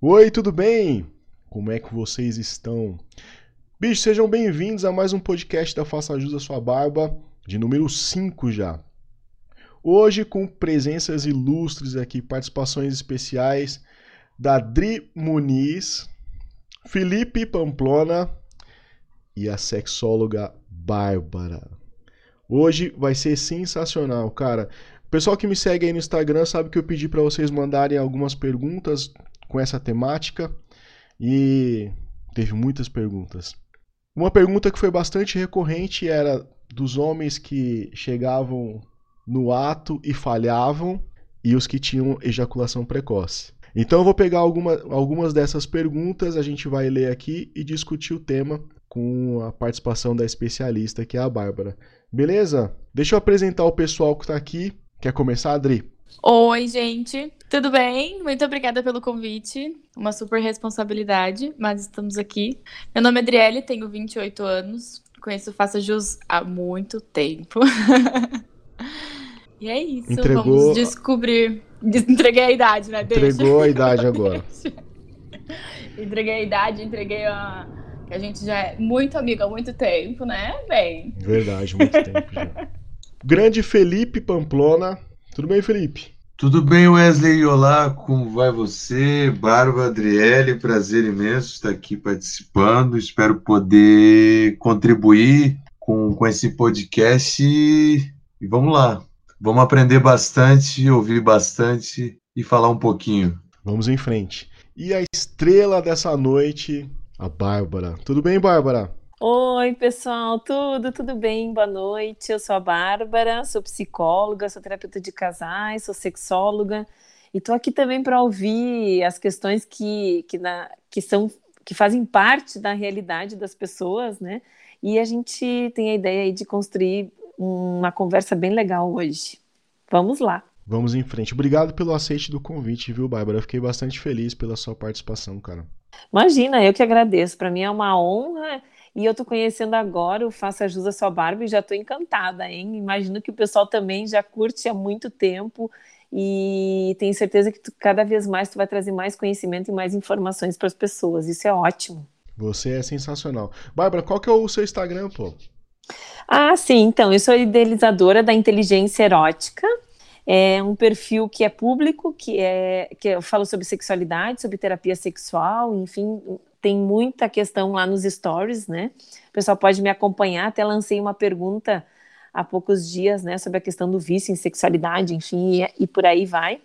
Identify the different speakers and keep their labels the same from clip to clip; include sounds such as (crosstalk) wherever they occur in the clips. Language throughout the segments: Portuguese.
Speaker 1: Oi, tudo bem? Como é que vocês estão? Bicho, sejam bem-vindos a mais um podcast da Faça Jus a Sua Barba, de número 5 já. Hoje com presenças ilustres aqui, participações especiais da Dri Muniz, Felipe Pamplona e a sexóloga Bárbara. Hoje vai ser sensacional, cara. O pessoal que me segue aí no Instagram sabe que eu pedi para vocês mandarem algumas perguntas com essa temática e teve muitas perguntas. Uma pergunta que foi bastante recorrente era dos homens que chegavam no ato e falhavam e os que tinham ejaculação precoce. Então eu vou pegar alguma, algumas dessas perguntas, a gente vai ler aqui e discutir o tema com a participação da especialista, que é a Bárbara. Beleza? Deixa eu apresentar o pessoal que está aqui. Quer começar, Adri?
Speaker 2: Oi, gente. Tudo bem? Muito obrigada pelo convite. Uma super responsabilidade, mas estamos aqui. Meu nome é Adriele, tenho 28 anos. Conheço Faça Jus há muito tempo. (laughs) e é isso. Entregou... Vamos descobrir. Entreguei a idade, né?
Speaker 1: Entregou Deixa. a idade agora. (laughs)
Speaker 2: entreguei a idade, entreguei a. Que a gente já é muito amiga há muito tempo, né? Bem.
Speaker 1: Verdade, muito tempo já. (laughs) Grande Felipe Pamplona. Tudo bem, Felipe?
Speaker 3: Tudo bem, Wesley? Olá, como vai você? Barba, Adriele, prazer imenso estar aqui participando. Espero poder contribuir com, com esse podcast e, e vamos lá. Vamos aprender bastante, ouvir bastante e falar um pouquinho.
Speaker 1: Vamos em frente. E a estrela dessa noite, a Bárbara. Tudo bem, Bárbara?
Speaker 4: Oi, pessoal, tudo, tudo bem? Boa noite. Eu sou a Bárbara, sou psicóloga, sou terapeuta de casais, sou sexóloga e tô aqui também para ouvir as questões que, que, na, que são que fazem parte da realidade das pessoas, né? E a gente tem a ideia aí de construir uma conversa bem legal hoje. Vamos lá.
Speaker 1: Vamos em frente. Obrigado pelo aceite do convite, viu, Bárbara? Eu fiquei bastante feliz pela sua participação, cara.
Speaker 4: Imagina, eu que agradeço. Para mim é uma honra e eu tô conhecendo agora o Faça Jus a Sua Barba e já tô encantada, hein? Imagino que o pessoal também já curte há muito tempo e tenho certeza que tu, cada vez mais tu vai trazer mais conhecimento e mais informações para as pessoas. Isso é ótimo.
Speaker 1: Você é sensacional. Bárbara, qual que é o seu Instagram, pô?
Speaker 4: Ah, sim, então, eu sou idealizadora da inteligência erótica. É um perfil que é público, que é que eu falo sobre sexualidade, sobre terapia sexual, enfim, tem muita questão lá nos stories, né? O pessoal pode me acompanhar. Até lancei uma pergunta há poucos dias, né, sobre a questão do vício em sexualidade, enfim, e, e por aí vai.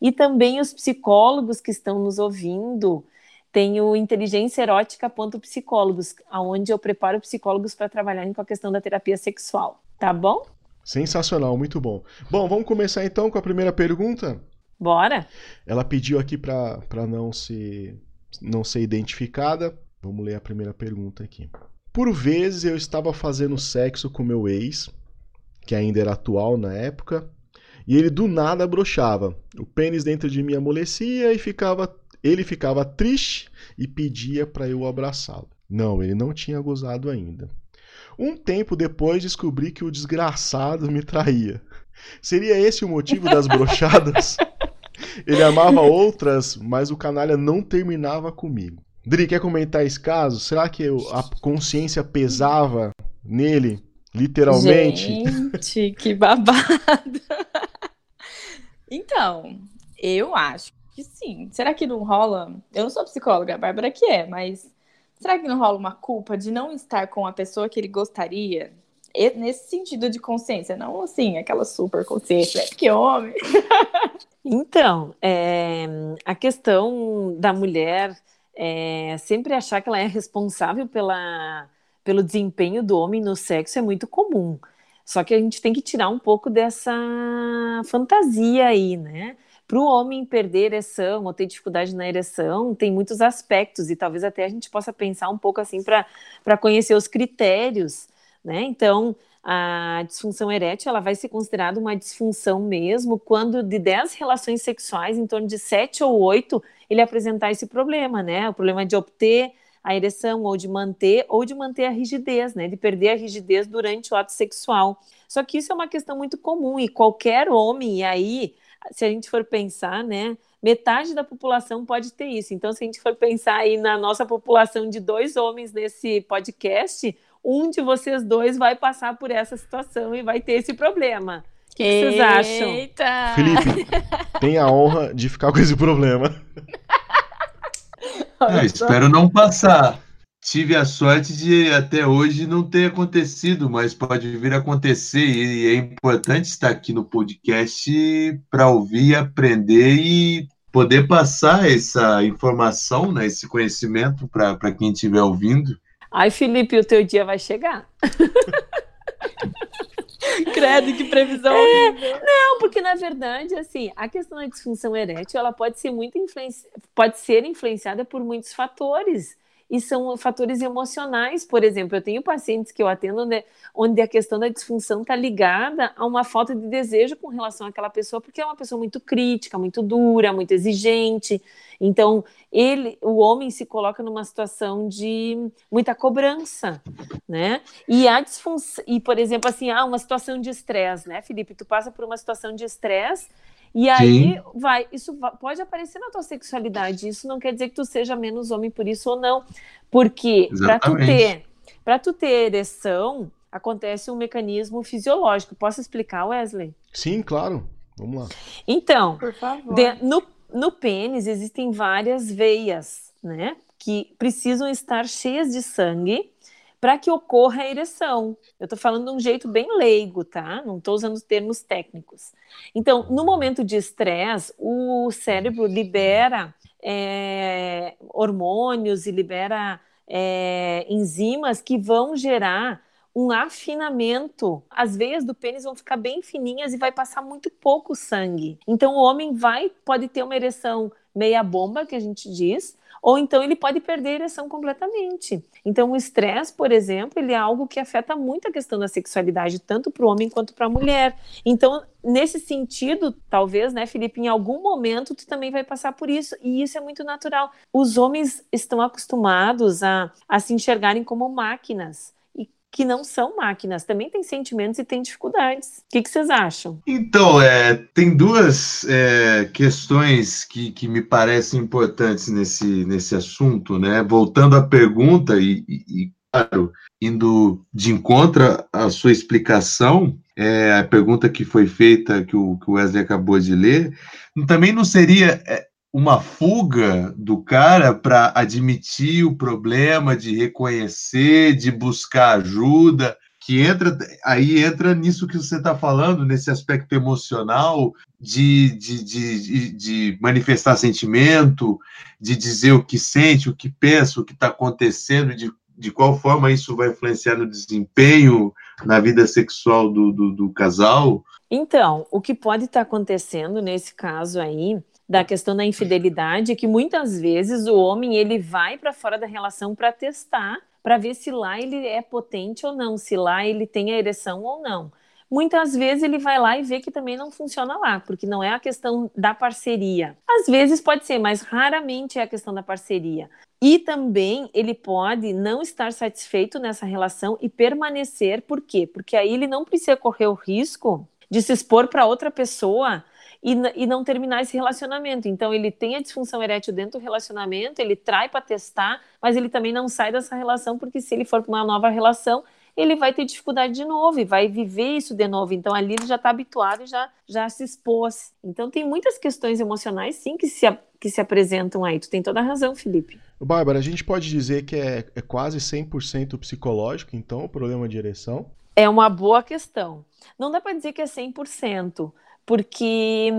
Speaker 4: E também os psicólogos que estão nos ouvindo, tem o Inteligência Erótica Psicólogos, aonde eu preparo psicólogos para trabalharem com a questão da terapia sexual, tá bom?
Speaker 1: Sensacional, muito bom. Bom, vamos começar então com a primeira pergunta?
Speaker 4: Bora.
Speaker 1: Ela pediu aqui para não se não ser identificada. Vamos ler a primeira pergunta aqui. Por vezes eu estava fazendo sexo com meu ex, que ainda era atual na época, e ele do nada brochava. O pênis dentro de mim amolecia e ficava, ele ficava triste e pedia para eu abraçá-lo. Não, ele não tinha gozado ainda. Um tempo depois descobri que o desgraçado me traía. Seria esse o motivo das (laughs) brochadas? Ele amava outras, mas o canalha não terminava comigo. Dri, quer comentar esse caso? Será que a consciência pesava nele, literalmente?
Speaker 2: Gente, que babado. então, eu acho que sim. Será que não rola? Eu não sou psicóloga, a Bárbara que é, mas será que não rola uma culpa de não estar com a pessoa que ele gostaria? Nesse sentido de consciência, não assim, aquela super consciência, que homem. (laughs)
Speaker 4: então, é, a questão da mulher é, sempre achar que ela é responsável pela, pelo desempenho do homem no sexo é muito comum. Só que a gente tem que tirar um pouco dessa fantasia aí, né? Para o homem perder ereção ou ter dificuldade na ereção, tem muitos aspectos, e talvez até a gente possa pensar um pouco assim para conhecer os critérios né? Então, a disfunção erétil ela vai ser considerada uma disfunção mesmo quando de 10 relações sexuais, em torno de 7 ou 8, ele apresentar esse problema, né? O problema de obter a ereção ou de manter ou de manter a rigidez, né? De perder a rigidez durante o ato sexual. Só que isso é uma questão muito comum e qualquer homem, e aí se a gente for pensar, né, metade da população pode ter isso. Então, se a gente for pensar aí na nossa população de dois homens nesse podcast, um de vocês dois vai passar por essa situação e vai ter esse problema. O que, que vocês acham?
Speaker 2: Eita!
Speaker 1: Felipe, tem a honra de ficar com esse problema. (laughs)
Speaker 3: É, espero não passar. Tive a sorte de até hoje não ter acontecido, mas pode vir a acontecer e é importante estar aqui no podcast para ouvir, aprender e poder passar essa informação, né, esse conhecimento para quem estiver ouvindo.
Speaker 4: Ai, Felipe, o teu dia vai chegar. (laughs)
Speaker 2: Credo, que previsão é,
Speaker 4: Não, porque na verdade, assim, a questão da disfunção erétil, ela pode ser muito influenci... pode ser influenciada por muitos fatores e são fatores emocionais, por exemplo. Eu tenho pacientes que eu atendo onde, onde a questão da disfunção está ligada a uma falta de desejo com relação àquela pessoa, porque é uma pessoa muito crítica, muito dura, muito exigente. Então, ele, o homem se coloca numa situação de muita cobrança, né? E a disfunção, e por exemplo, assim, ah, uma situação de estresse, né, Felipe? Tu passa por uma situação de estresse e aí Sim. vai, isso pode aparecer na tua sexualidade. Isso não quer dizer que tu seja menos homem por isso ou não, porque para tu ter, para tu ter ereção, acontece um mecanismo fisiológico. Posso explicar, Wesley?
Speaker 1: Sim, claro. Vamos lá.
Speaker 4: Então, de, no, no pênis existem várias veias, né, que precisam estar cheias de sangue para que ocorra a ereção. Eu estou falando de um jeito bem leigo, tá? Não estou usando termos técnicos. Então, no momento de estresse, o cérebro libera é, hormônios e libera é, enzimas que vão gerar um afinamento. As veias do pênis vão ficar bem fininhas e vai passar muito pouco sangue. Então, o homem vai pode ter uma ereção meia bomba, que a gente diz, ou então ele pode perder a ereção completamente. Então, o estresse, por exemplo, ele é algo que afeta muito a questão da sexualidade, tanto para o homem quanto para a mulher. Então, nesse sentido, talvez, né, Felipe, em algum momento tu também vai passar por isso, e isso é muito natural. Os homens estão acostumados a, a se enxergarem como máquinas que não são máquinas, também têm sentimentos e têm dificuldades. O que, que vocês acham?
Speaker 3: Então, é, tem duas é, questões que, que me parecem importantes nesse, nesse assunto, né? Voltando à pergunta, e, e, claro, indo de encontro à sua explicação, é, a pergunta que foi feita, que o, que o Wesley acabou de ler, também não seria é, uma fuga do cara para admitir o problema, de reconhecer, de buscar ajuda, que entra aí entra nisso que você está falando, nesse aspecto emocional de, de, de, de, manifestar sentimento, de dizer o que sente, o que pensa, o que está acontecendo, de, de qual forma isso vai influenciar no desempenho na vida sexual do, do, do casal.
Speaker 4: Então, o que pode estar tá acontecendo nesse caso aí da questão da infidelidade é que muitas vezes o homem ele vai para fora da relação para testar, para ver se lá ele é potente ou não, se lá ele tem a ereção ou não. Muitas vezes ele vai lá e vê que também não funciona lá, porque não é a questão da parceria. Às vezes pode ser, mas raramente é a questão da parceria. E também ele pode não estar satisfeito nessa relação e permanecer, por quê? Porque aí ele não precisa correr o risco de se expor para outra pessoa e, e não terminar esse relacionamento. Então, ele tem a disfunção erétil dentro do relacionamento, ele trai para testar, mas ele também não sai dessa relação, porque se ele for para uma nova relação, ele vai ter dificuldade de novo e vai viver isso de novo. Então, ali ele já está habituado e já, já se expôs. Então, tem muitas questões emocionais, sim, que se, que se apresentam aí. Tu tem toda a razão, Felipe.
Speaker 1: Bárbara, a gente pode dizer que é, é quase 100% psicológico, então, o problema de ereção?
Speaker 4: É uma boa questão. Não dá para dizer que é 100%, porque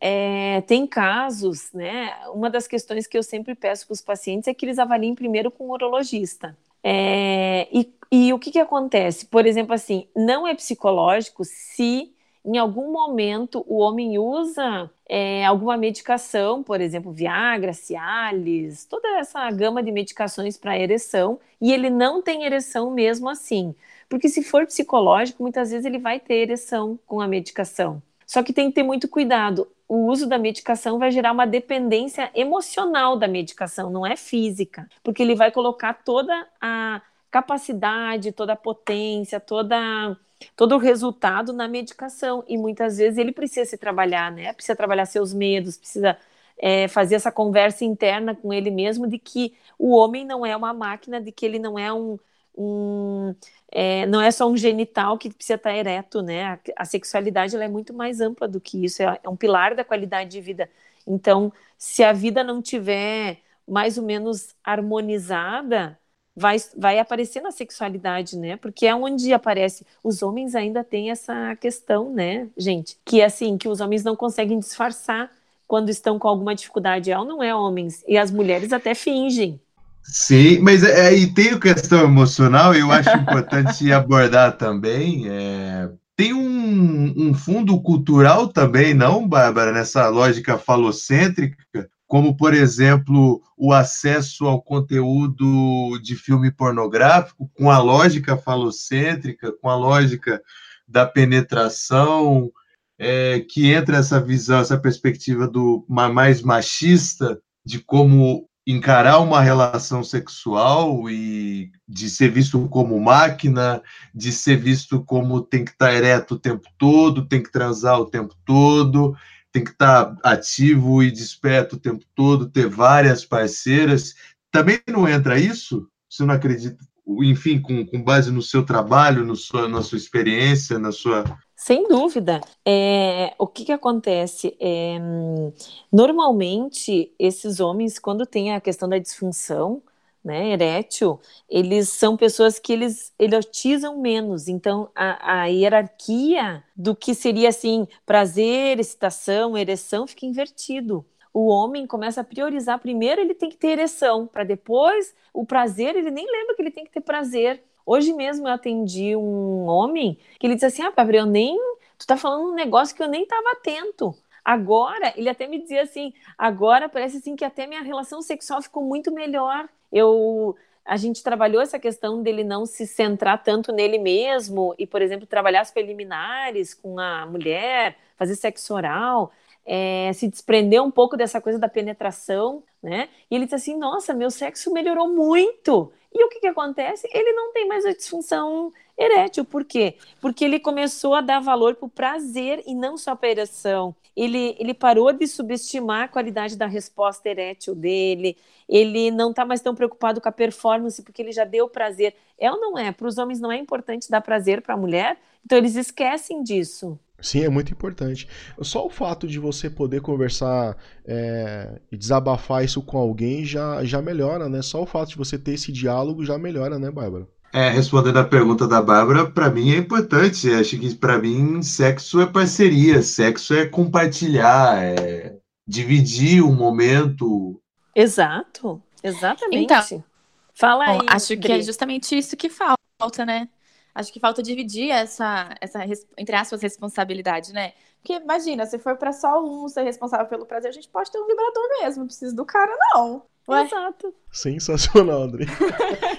Speaker 4: é, tem casos, né? Uma das questões que eu sempre peço para os pacientes é que eles avaliem primeiro com o urologista. É, e, e o que, que acontece? Por exemplo, assim, não é psicológico se em algum momento o homem usa é, alguma medicação, por exemplo, Viagra, Cialis, toda essa gama de medicações para ereção, e ele não tem ereção mesmo assim. Porque se for psicológico, muitas vezes ele vai ter ereção com a medicação. Só que tem que ter muito cuidado. O uso da medicação vai gerar uma dependência emocional da medicação, não é física, porque ele vai colocar toda a capacidade, toda a potência, toda todo o resultado na medicação. E muitas vezes ele precisa se trabalhar, né? Precisa trabalhar seus medos, precisa é, fazer essa conversa interna com ele mesmo de que o homem não é uma máquina, de que ele não é um. Um é, não é só um genital que precisa estar ereto, né? A, a sexualidade é muito mais ampla do que isso, é, é um pilar da qualidade de vida. Então, se a vida não tiver mais ou menos harmonizada, vai, vai aparecer na sexualidade, né? Porque é onde aparece. Os homens ainda têm essa questão, né, gente? Que assim, que os homens não conseguem disfarçar quando estão com alguma dificuldade. Ela não é homens. E as mulheres até fingem.
Speaker 3: Sim, mas é, é e tem a questão emocional, eu acho (laughs) importante abordar também. É, tem um, um, fundo cultural também, não, Bárbara, nessa lógica falocêntrica, como, por exemplo, o acesso ao conteúdo de filme pornográfico, com a lógica falocêntrica, com a lógica da penetração, é, que entra essa visão, essa perspectiva do mais machista, de como encarar uma relação sexual e de ser visto como máquina, de ser visto como tem que estar ereto o tempo todo, tem que transar o tempo todo, tem que estar ativo e desperto o tempo todo, ter várias parceiras. Também não entra isso? Você não acredita? Enfim, com, com base no seu trabalho, no sua, na sua experiência, na sua.
Speaker 4: Sem dúvida. É, o que, que acontece? É, normalmente, esses homens, quando tem a questão da disfunção, né, erétil, eles são pessoas que eles erotizam menos. Então, a, a, hierarquia do que seria assim prazer, excitação, ereção fica invertido. O homem começa a priorizar primeiro ele tem que ter ereção, para depois o prazer ele nem lembra que ele tem que ter prazer. Hoje mesmo eu atendi um homem que ele disse assim: "Ah, Gabriel, nem tu tá falando um negócio que eu nem estava atento". Agora, ele até me dizia assim: agora parece assim que até minha relação sexual ficou muito melhor eu a gente trabalhou essa questão dele não se centrar tanto nele mesmo e, por exemplo, trabalhar as preliminares com a mulher, fazer sexo oral, é, se desprender um pouco dessa coisa da penetração, né? E ele disse assim: Nossa, meu sexo melhorou muito. E o que, que acontece? Ele não tem mais a disfunção erétil. Por quê? Porque ele começou a dar valor para o prazer e não só para a ereção. Ele, ele parou de subestimar a qualidade da resposta erétil dele, ele não está mais tão preocupado com a performance, porque ele já deu prazer. É ou não é? Para os homens não é importante dar prazer para a mulher, então eles esquecem disso.
Speaker 1: Sim, é muito importante. Só o fato de você poder conversar é, e desabafar isso com alguém já, já melhora, né? Só o fato de você ter esse diálogo já melhora, né, Bárbara?
Speaker 3: É, respondendo a pergunta da Bárbara, para mim é importante. Acho que para mim sexo é parceria, sexo é compartilhar, é dividir um momento.
Speaker 4: Exato, exatamente. Então, Fala aí.
Speaker 2: acho que é justamente isso que falta, né? Acho que falta dividir essa, essa entre aspas, responsabilidade, né? Porque imagina, se for para só um ser responsável pelo prazer, a gente pode ter um vibrador mesmo, não precisa do cara, não.
Speaker 4: Ué? Exato.
Speaker 1: Sensacional, André.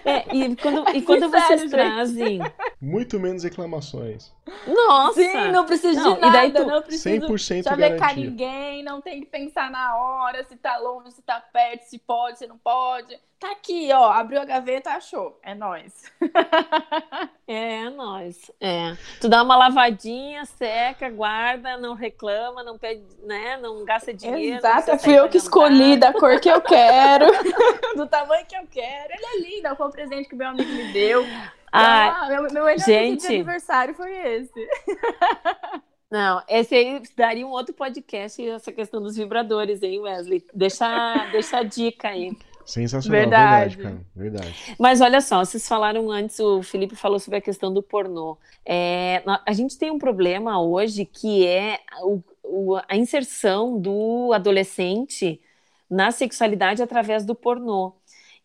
Speaker 4: É, e quando, e quando vocês Sério, trazem.
Speaker 1: Muito menos reclamações.
Speaker 4: Nossa!
Speaker 2: Sim, não precisa não, de nada, e daí tu... não
Speaker 1: precisa 100%
Speaker 2: chavecar ninguém, não tem que pensar na hora, se tá longe, se tá perto, se pode, se não pode. Tá aqui, ó, abriu a gaveta, achou. É nós. (laughs)
Speaker 4: é, é nós. É. Tu dá uma lavadinha, seca, guarda, não reclama, não pede, né, não gasta dinheiro.
Speaker 2: Exato, fui eu que escolhi da cor que eu quero, (laughs) do tamanho que eu quero. Ele é lindo, foi o presente que meu amigo me deu. Ah, ah meu, meu gente, de aniversário foi esse. (laughs)
Speaker 4: Não, esse aí daria um outro podcast, essa questão dos vibradores, hein, Wesley? Deixa, (laughs) deixa a dica aí.
Speaker 1: Sensacional, verdade. verdade, cara, verdade.
Speaker 4: Mas olha só, vocês falaram antes, o Felipe falou sobre a questão do pornô. É, a gente tem um problema hoje que é o, o, a inserção do adolescente na sexualidade através do pornô.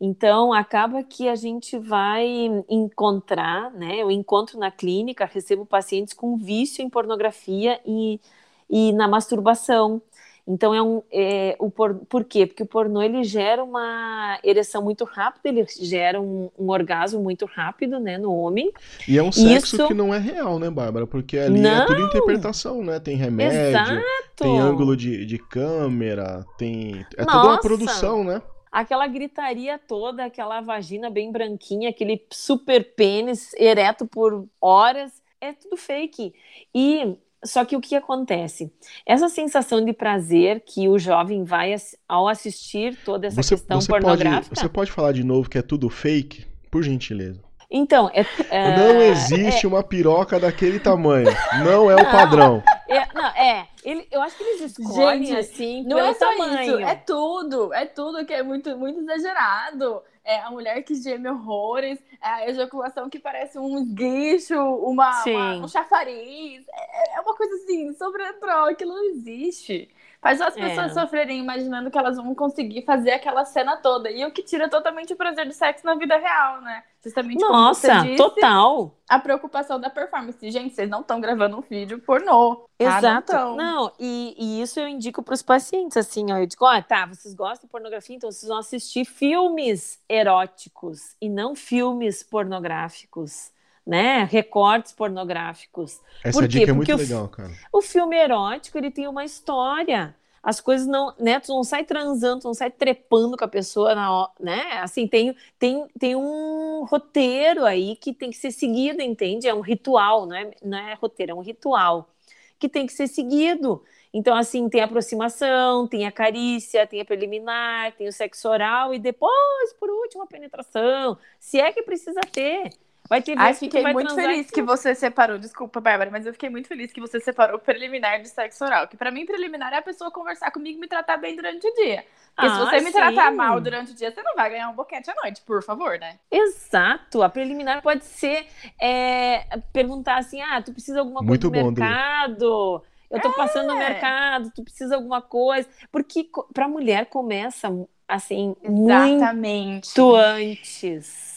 Speaker 4: Então, acaba que a gente vai encontrar, né? Eu encontro na clínica, recebo pacientes com vício em pornografia e, e na masturbação. Então, é um, é, o por, por quê? Porque o pornô ele gera uma ereção muito rápida, ele gera um, um orgasmo muito rápido né, no homem.
Speaker 1: E é um sexo Isso... que não é real, né, Bárbara? Porque ali não. é tudo interpretação, né? Tem remédio, Exato. tem ângulo de, de câmera, tem. É Nossa. toda uma produção, né?
Speaker 4: aquela gritaria toda, aquela vagina bem branquinha, aquele super pênis ereto por horas. é tudo fake. E só que o que acontece? Essa sensação de prazer que o jovem vai ao assistir toda essa
Speaker 1: você,
Speaker 4: questão
Speaker 1: você
Speaker 4: pornográfica.
Speaker 1: Pode, você pode falar de novo que é tudo fake, por gentileza?
Speaker 4: Então, é, é,
Speaker 1: não existe
Speaker 4: é,
Speaker 1: uma piroca daquele tamanho. Não é o padrão.
Speaker 4: É, não, é. Ele, eu acho que eles escolhem
Speaker 2: Gente,
Speaker 4: assim.
Speaker 2: Não é só
Speaker 4: tamanho.
Speaker 2: isso, é tudo. É tudo que é muito, muito exagerado. É a mulher que geme horrores, é a ejaculação que parece um esguicho, uma, uma, um chafariz. É, é uma coisa assim, sobrenatural, aquilo não existe. Faz as pessoas é. sofrerem imaginando que elas vão conseguir fazer aquela cena toda. E o que tira totalmente o prazer do sexo na vida real, né? Justamente
Speaker 4: Nossa,
Speaker 2: disse,
Speaker 4: total.
Speaker 2: A preocupação da performance. Gente, vocês não estão gravando um vídeo pornô.
Speaker 4: Tá?
Speaker 2: Exato.
Speaker 4: Não, não e, e, isso eu indico para os pacientes, assim, ó. Eu digo, ó, tá, vocês gostam de pornografia, então vocês vão assistir filmes eróticos e não filmes pornográficos né, recortes pornográficos.
Speaker 1: Essa
Speaker 4: Por
Speaker 1: dica é muito
Speaker 4: Porque
Speaker 1: legal,
Speaker 4: o,
Speaker 1: cara.
Speaker 4: O filme erótico, ele tem uma história. As coisas não, né, tu não sai transando, tu não sai trepando com a pessoa, na, né, assim, tem, tem, tem um roteiro aí que tem que ser seguido, entende? É um ritual, não é, não é roteiro, é um ritual que tem que ser seguido. Então, assim, tem a aproximação, tem a carícia, tem a preliminar, tem o sexo oral e depois, por último, a penetração. Se é que precisa ter. Vai ter
Speaker 2: Ai, fiquei muito feliz que você separou. Desculpa, Bárbara, mas eu fiquei muito feliz que você separou o preliminar do sexo oral. Que para mim, preliminar é a pessoa conversar comigo e me tratar bem durante o dia. Porque ah, se você sim. me tratar mal durante o dia, você não vai ganhar um boquete à noite, por favor, né?
Speaker 4: Exato. A preliminar pode ser é, perguntar assim: ah, tu precisa de alguma
Speaker 1: muito
Speaker 4: coisa
Speaker 1: bom,
Speaker 4: do mercado? Eu tô é. passando no mercado, tu precisa de alguma coisa. Porque pra mulher começa assim, Exatamente. muito antes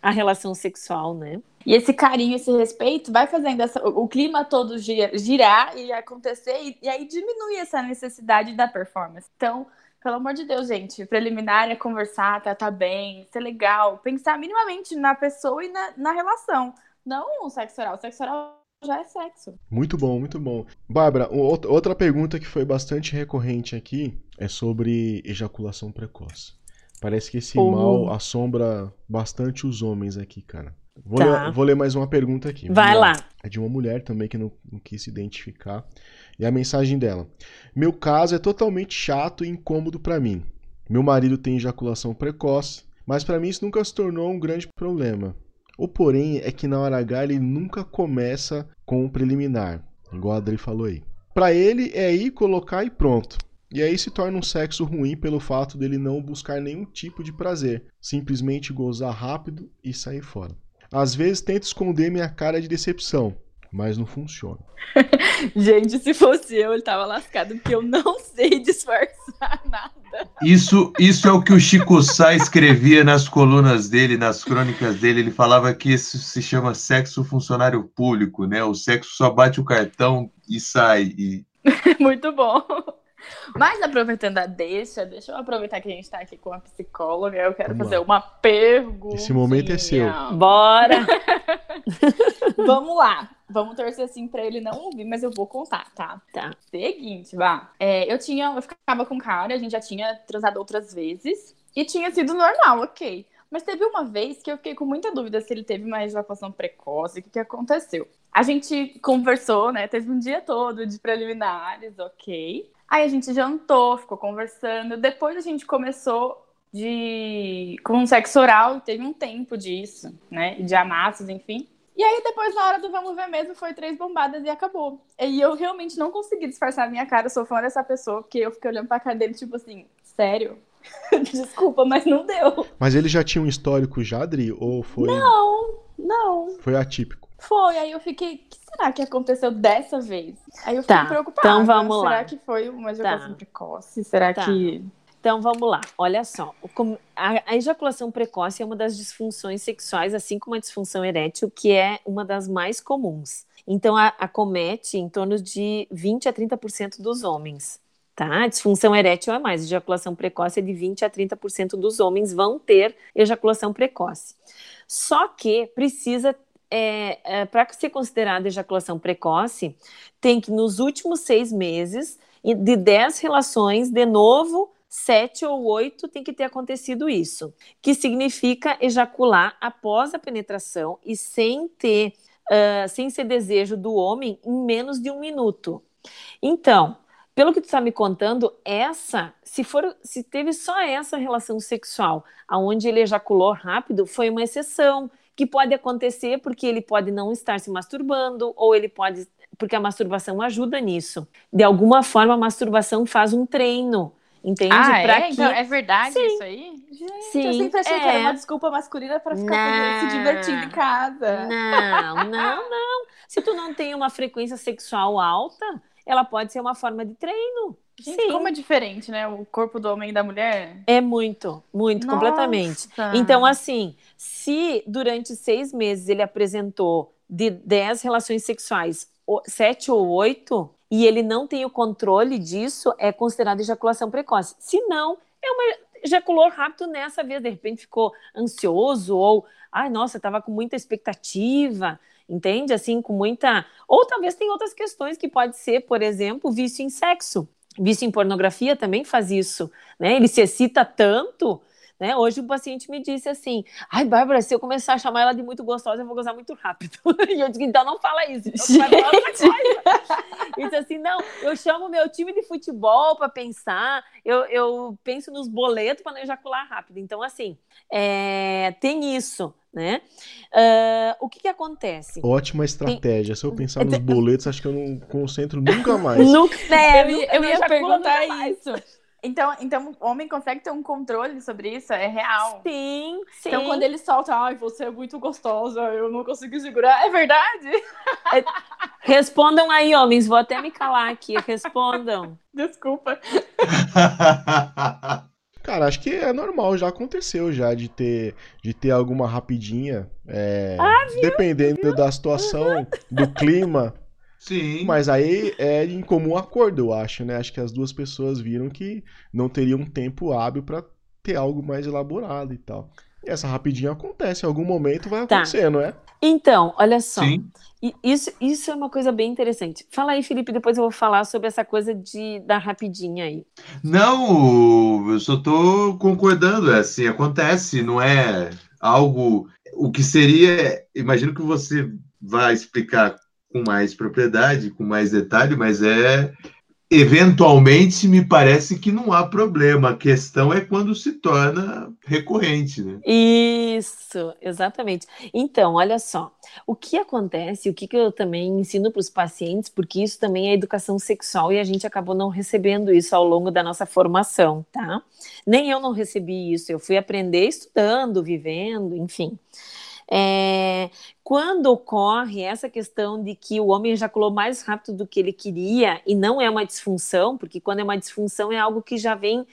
Speaker 4: a relação sexual, né?
Speaker 2: E esse carinho, esse respeito vai fazendo essa, o clima todo girar e acontecer, e, e, aí diminui essa necessidade da performance. Então, pelo amor de Deus, gente, preliminar é conversar, tratar bem, ser legal, pensar minimamente na pessoa e na, na relação. Não o sexo oral. O sexo oral já é sexo.
Speaker 1: Muito bom, muito bom. Bárbara, outra pergunta que foi bastante recorrente aqui é sobre ejaculação precoce. Parece que esse mal assombra bastante os homens aqui, cara. Vou, tá. ler, vou ler mais uma pergunta aqui.
Speaker 4: Vai lá.
Speaker 1: É de uma mulher também que não, não quis se identificar. E a mensagem dela: Meu caso é totalmente chato e incômodo para mim. Meu marido tem ejaculação precoce, mas para mim isso nunca se tornou um grande problema. O porém é que na hora H ele nunca começa com o preliminar, igual a Adri falou aí. Para ele é ir, colocar e pronto. E aí se torna um sexo ruim pelo fato dele não buscar nenhum tipo de prazer, simplesmente gozar rápido e sair fora. Às vezes tento esconder minha cara de decepção, mas não funciona. (laughs)
Speaker 2: Gente, se fosse eu, ele tava lascado, porque eu não (laughs) sei disfarçar nada.
Speaker 3: Isso, isso é o que o Chico Sá escrevia nas colunas dele, nas crônicas dele. Ele falava que isso se chama sexo funcionário público, né? O sexo só bate o cartão e sai. E... (laughs)
Speaker 2: Muito bom. Mas aproveitando a deixa, deixa eu aproveitar que a gente está aqui com a psicóloga. Eu quero Vamos fazer lá. uma pergunta.
Speaker 1: Esse momento é seu.
Speaker 4: Bora! (laughs)
Speaker 2: Vamos lá. Vamos torcer assim pra ele não ouvir, mas eu vou contar, tá?
Speaker 4: Tá.
Speaker 2: Seguinte, vá. É, eu tinha, eu ficava com cara, a gente já tinha transado outras vezes e tinha sido normal, ok. Mas teve uma vez que eu fiquei com muita dúvida se ele teve uma ejaculação precoce, o que, que aconteceu. A gente conversou, né? Teve um dia todo de preliminares, ok. Aí a gente jantou, ficou conversando. Depois a gente começou de com sexo oral, teve um tempo disso, né? De amassos, enfim. E aí depois na hora do vamos ver mesmo foi três bombadas e acabou. E eu realmente não consegui disfarçar a minha cara, eu sou fã dessa pessoa, porque eu fiquei olhando pra cara dele tipo assim, sério? (laughs) Desculpa, mas não deu.
Speaker 1: Mas ele já tinha um histórico já, Adri? Ou foi.
Speaker 2: Não, não.
Speaker 1: Foi atípico.
Speaker 2: Foi, aí eu fiquei, o que será que aconteceu dessa vez? Aí eu fiquei
Speaker 4: tá,
Speaker 2: preocupada.
Speaker 4: Então vamos
Speaker 2: será
Speaker 4: lá.
Speaker 2: Será que foi uma ejaculação tá. precoce? Será tá. que.
Speaker 4: Então vamos lá, olha só. A ejaculação precoce é uma das disfunções sexuais, assim como a disfunção erétil, que é uma das mais comuns. Então acomete em torno de 20 a 30% dos homens. Tá? A disfunção erétil é mais, ejaculação precoce é de 20 a 30% dos homens vão ter ejaculação precoce. Só que precisa é, é, para ser considerada ejaculação precoce, tem que nos últimos seis meses, de dez relações, de novo, sete ou oito tem que ter acontecido isso, que significa ejacular após a penetração e sem ter uh, sem ser desejo do homem em menos de um minuto. Então, pelo que tu está me contando, essa, se for, se teve só essa relação sexual, aonde ele ejaculou rápido, foi uma exceção que pode acontecer porque ele pode não estar se masturbando ou ele pode porque a masturbação ajuda nisso. De alguma forma, a masturbação faz um treino. Entende?
Speaker 2: Ah, pra é? Que... Então, é verdade Sim. isso aí? Gente,
Speaker 4: Sim,
Speaker 2: eu sempre achei é. que era uma desculpa masculina para ficar não. se divertindo em casa.
Speaker 4: Não, não, não. Se tu não tem uma frequência sexual alta, ela pode ser uma forma de treino.
Speaker 2: Gente, Sim. como é diferente, né? O corpo do homem e da mulher.
Speaker 4: É muito, muito, Nossa. completamente. Então, assim, se durante seis meses ele apresentou de dez relações sexuais, sete ou oito, e ele não tem o controle disso, é considerado ejaculação precoce. Se não, é uma ejaculou rápido nessa vez, de repente ficou ansioso ou, ai, nossa, estava com muita expectativa entende? Assim, com muita. Ou talvez tem outras questões que pode ser, por exemplo, vício em sexo. Vício em pornografia também faz isso, né? Ele se excita tanto. Né? Hoje o paciente me disse assim: Ai, Bárbara, se eu começar a chamar ela de muito gostosa, eu vou gozar muito rápido. (laughs) e eu disse: Então não fala isso. Então, então assim: Não, eu chamo meu time de futebol para pensar, eu, eu penso nos boletos para não ejacular rápido. Então, assim, é, tem isso, né? Uh, o que, que acontece?
Speaker 1: Ótima estratégia. Tem... Se eu pensar nos (laughs) boletos, acho que eu não concentro nunca mais. (laughs)
Speaker 2: nunca, né? Eu, eu, eu ia perguntar isso. Então, então, o homem consegue ter um controle sobre isso? É real.
Speaker 4: Sim, sim.
Speaker 2: Então, quando ele solta, ai, você é muito gostosa, eu não consigo segurar, é verdade? É...
Speaker 4: Respondam aí, homens, vou até me calar aqui, respondam.
Speaker 2: Desculpa. (laughs)
Speaker 1: Cara, acho que é normal, já aconteceu já de ter, de ter alguma rapidinha, é,
Speaker 4: ah, viu,
Speaker 1: dependendo
Speaker 4: viu?
Speaker 1: da situação, do clima.
Speaker 3: Sim.
Speaker 1: Mas aí é em comum acordo, eu acho, né? Acho que as duas pessoas viram que não teriam tempo hábil para ter algo mais elaborado e tal. E essa rapidinha acontece, em algum momento vai tá. acontecer, não é?
Speaker 4: Então, olha só. Sim. Isso, isso é uma coisa bem interessante. Fala aí, Felipe, depois eu vou falar sobre essa coisa de da rapidinha aí.
Speaker 3: Não, eu só estou concordando. É assim, acontece, não é algo. O que seria. Imagino que você vai explicar com mais propriedade, com mais detalhe, mas é eventualmente me parece que não há problema. A questão é quando se torna recorrente, né?
Speaker 4: Isso, exatamente. Então, olha só, o que acontece, o que, que eu também ensino para os pacientes, porque isso também é educação sexual e a gente acabou não recebendo isso ao longo da nossa formação, tá? Nem eu não recebi isso, eu fui aprender estudando, vivendo, enfim. É, quando ocorre essa questão de que o homem ejaculou mais rápido do que ele queria, e não é uma disfunção, porque quando é uma disfunção é algo que já vem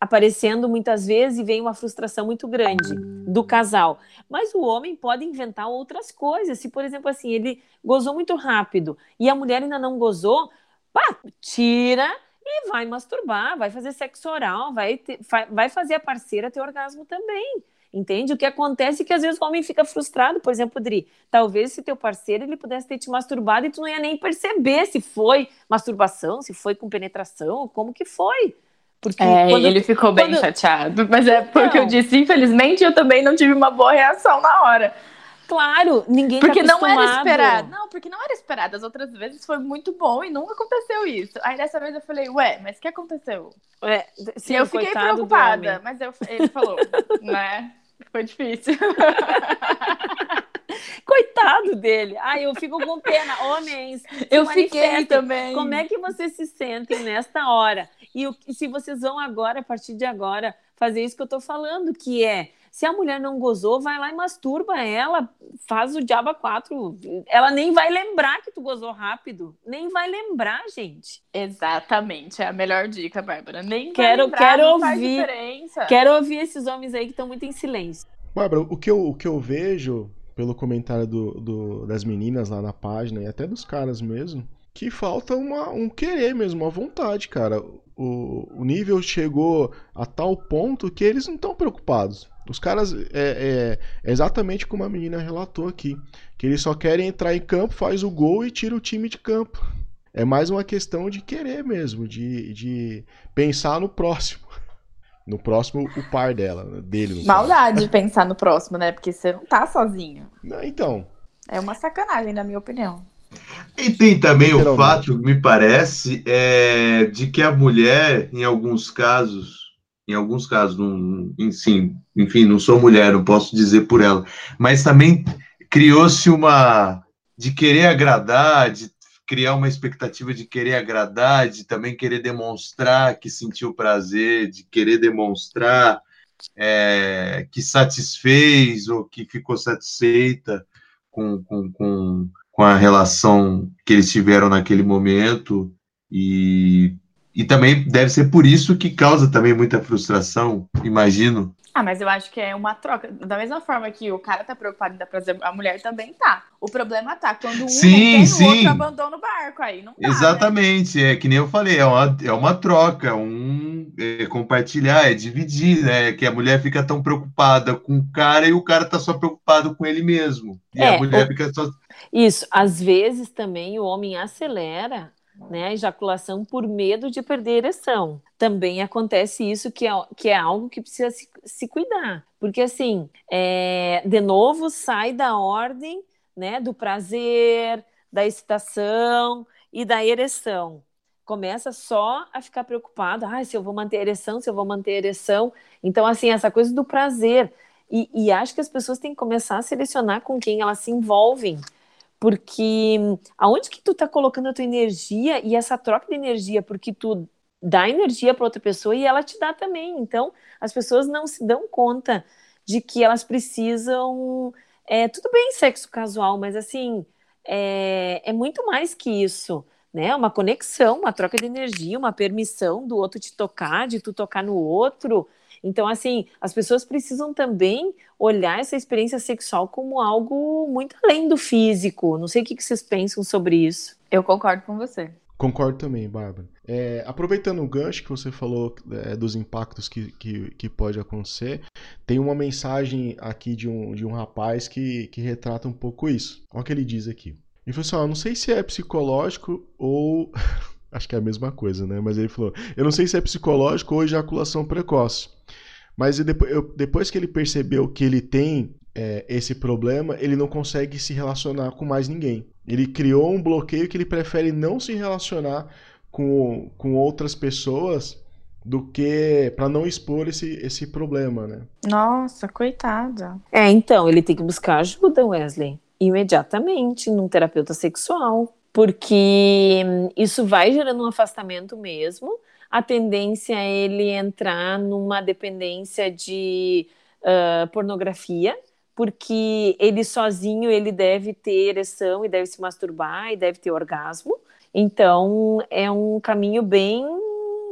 Speaker 4: aparecendo muitas vezes e vem uma frustração muito grande do casal. Mas o homem pode inventar outras coisas. Se, por exemplo, assim, ele gozou muito rápido e a mulher ainda não gozou, pá, tira e vai masturbar, vai fazer sexo oral, vai, ter, vai fazer a parceira ter orgasmo também. Entende? O que acontece é que às vezes o homem fica frustrado, por exemplo, Dri, talvez se teu parceiro ele pudesse ter te masturbado e tu não ia nem perceber se foi masturbação, se foi com penetração, como que foi.
Speaker 2: Porque é, ele ficou bem quando... chateado, mas é porque eu disse, infelizmente, eu também não tive uma boa reação na hora.
Speaker 4: Claro, ninguém tá
Speaker 2: Porque tá não era esperado. Não, porque não era esperado. As outras vezes foi muito bom e nunca aconteceu isso. Aí dessa vez eu falei, ué, mas o que aconteceu?
Speaker 4: É,
Speaker 2: sim, e eu fiquei preocupada, mas eu, ele falou, (laughs) né? Foi difícil. (laughs)
Speaker 4: Coitado dele. Ai, eu fico com pena. Homens,
Speaker 2: eu fiquei também.
Speaker 4: Como é que vocês se sentem nesta hora? E, o, se vocês vão agora, a partir de agora, fazer isso que eu tô falando, que é se a mulher não gozou, vai lá e masturba ela, faz o diaba 4. Ela nem vai lembrar que tu gozou rápido. Nem vai lembrar, gente.
Speaker 2: Exatamente. É a melhor dica, Bárbara. Nem
Speaker 4: quero,
Speaker 2: vai lembrar,
Speaker 4: quero ouvir, Quero ouvir esses homens aí que estão muito em silêncio.
Speaker 1: Bárbara, o que eu, o que eu vejo pelo comentário do, do, das meninas lá na página e até dos caras mesmo, que falta uma, um querer mesmo, uma vontade, cara. O, o nível chegou a tal ponto que eles não estão preocupados. Os caras é, é, é, exatamente como a menina relatou aqui, que eles só querem entrar em campo, faz o gol e tira o time de campo. É mais uma questão de querer mesmo, de, de pensar no próximo. No próximo, o par dela, dele.
Speaker 2: Maldade de pensar no próximo, né? Porque você não tá sozinho.
Speaker 1: Não, então.
Speaker 2: É uma sacanagem, na minha opinião.
Speaker 3: E tem também o fato, me parece, é, de que a mulher, em alguns casos, em alguns casos, não, enfim, enfim, não sou mulher, não posso dizer por ela, mas também criou-se uma de querer agradar, de criar uma expectativa de querer agradar, de também querer demonstrar que sentiu prazer, de querer demonstrar é, que satisfez ou que ficou satisfeita com, com, com, com a relação que eles tiveram naquele momento. E e também deve ser por isso que causa também muita frustração, imagino.
Speaker 2: Ah, mas eu acho que é uma troca. Da mesma forma que o cara tá preocupado em dar prazer, a mulher também tá. O problema tá quando um sim, tem, sim. o outro abandona o barco. Aí não
Speaker 3: dá, né? Exatamente.
Speaker 2: Né?
Speaker 3: É que nem eu falei, é uma, é uma troca, um é compartilhar, é dividir, né? Que a mulher fica tão preocupada com o cara e o cara tá só preocupado com ele mesmo. E é, a mulher o... fica só.
Speaker 4: Isso. Às vezes também o homem acelera né, ejaculação por medo de perder ereção. Também acontece isso, que é, que é algo que precisa se, se cuidar. Porque, assim, é, de novo, sai da ordem né, do prazer, da excitação e da ereção. Começa só a ficar preocupado, ah, se eu vou manter a ereção, se eu vou manter a ereção. Então, assim, essa coisa do prazer. E, e acho que as pessoas têm que começar a selecionar com quem elas se envolvem porque aonde que tu tá colocando a tua energia e essa troca de energia, porque tu dá energia para outra pessoa e ela te dá também. Então, as pessoas não se dão conta de que elas precisam. É, tudo bem, sexo casual, mas assim, é, é muito mais que isso. Né? Uma conexão, uma troca de energia, uma permissão do outro te tocar, de tu tocar no outro. Então, assim, as pessoas precisam também olhar essa experiência sexual como algo muito além do físico. Não sei o que vocês pensam sobre isso.
Speaker 2: Eu concordo com você.
Speaker 1: Concordo também, Bárbara. É, aproveitando o gancho que você falou é, dos impactos que, que, que, pode acontecer, tem uma mensagem aqui de um, de um rapaz que, que retrata um pouco isso. Olha o que ele diz aqui. Ele falou assim: ó, não sei se é psicológico ou. (laughs) Acho que é a mesma coisa, né? Mas ele falou: eu não sei se é psicológico ou ejaculação precoce. Mas depois, eu, depois que ele percebeu que ele tem é, esse problema, ele não consegue se relacionar com mais ninguém. Ele criou um bloqueio que ele prefere não se relacionar com, com outras pessoas do que para não expor esse, esse problema, né?
Speaker 2: Nossa, coitada.
Speaker 4: É, então, ele tem que buscar ajuda, Wesley, imediatamente num terapeuta sexual, porque isso vai gerando um afastamento mesmo a tendência é ele entrar numa dependência de uh, pornografia, porque ele sozinho ele deve ter ereção e deve se masturbar e deve ter orgasmo. Então é um caminho bem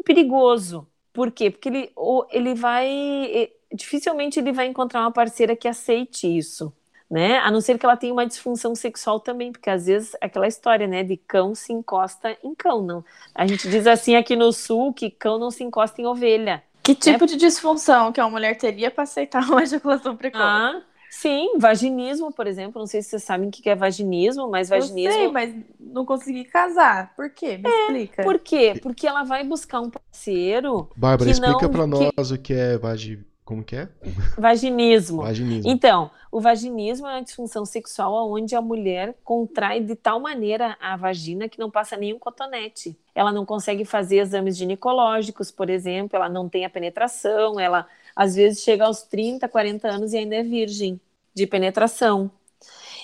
Speaker 4: perigoso. Por quê? Porque ele, ele vai dificilmente ele vai encontrar uma parceira que aceite isso né? A não ser que ela tenha uma disfunção sexual também, porque às vezes aquela história, né, de cão se encosta em cão, não. A gente diz assim aqui no sul que cão não se encosta em ovelha.
Speaker 2: Que né? tipo né? de disfunção que uma mulher teria para aceitar uma (laughs) ejaculação precoce?
Speaker 4: Ah, sim, vaginismo, por exemplo. Não sei se vocês sabem o que é vaginismo, mas vaginismo. Eu
Speaker 2: sei, mas não consegui casar. Por quê? Me é, explica.
Speaker 4: Por quê? Porque ela vai buscar um parceiro.
Speaker 1: Bárbara, explica para nós o que é vaginismo como que é?
Speaker 4: Vaginismo.
Speaker 1: vaginismo.
Speaker 4: Então, o vaginismo é uma disfunção sexual onde a mulher contrai de tal maneira a vagina que não passa nenhum cotonete. Ela não consegue fazer exames ginecológicos, por exemplo, ela não tem a penetração, ela às vezes chega aos 30, 40 anos e ainda é virgem de penetração.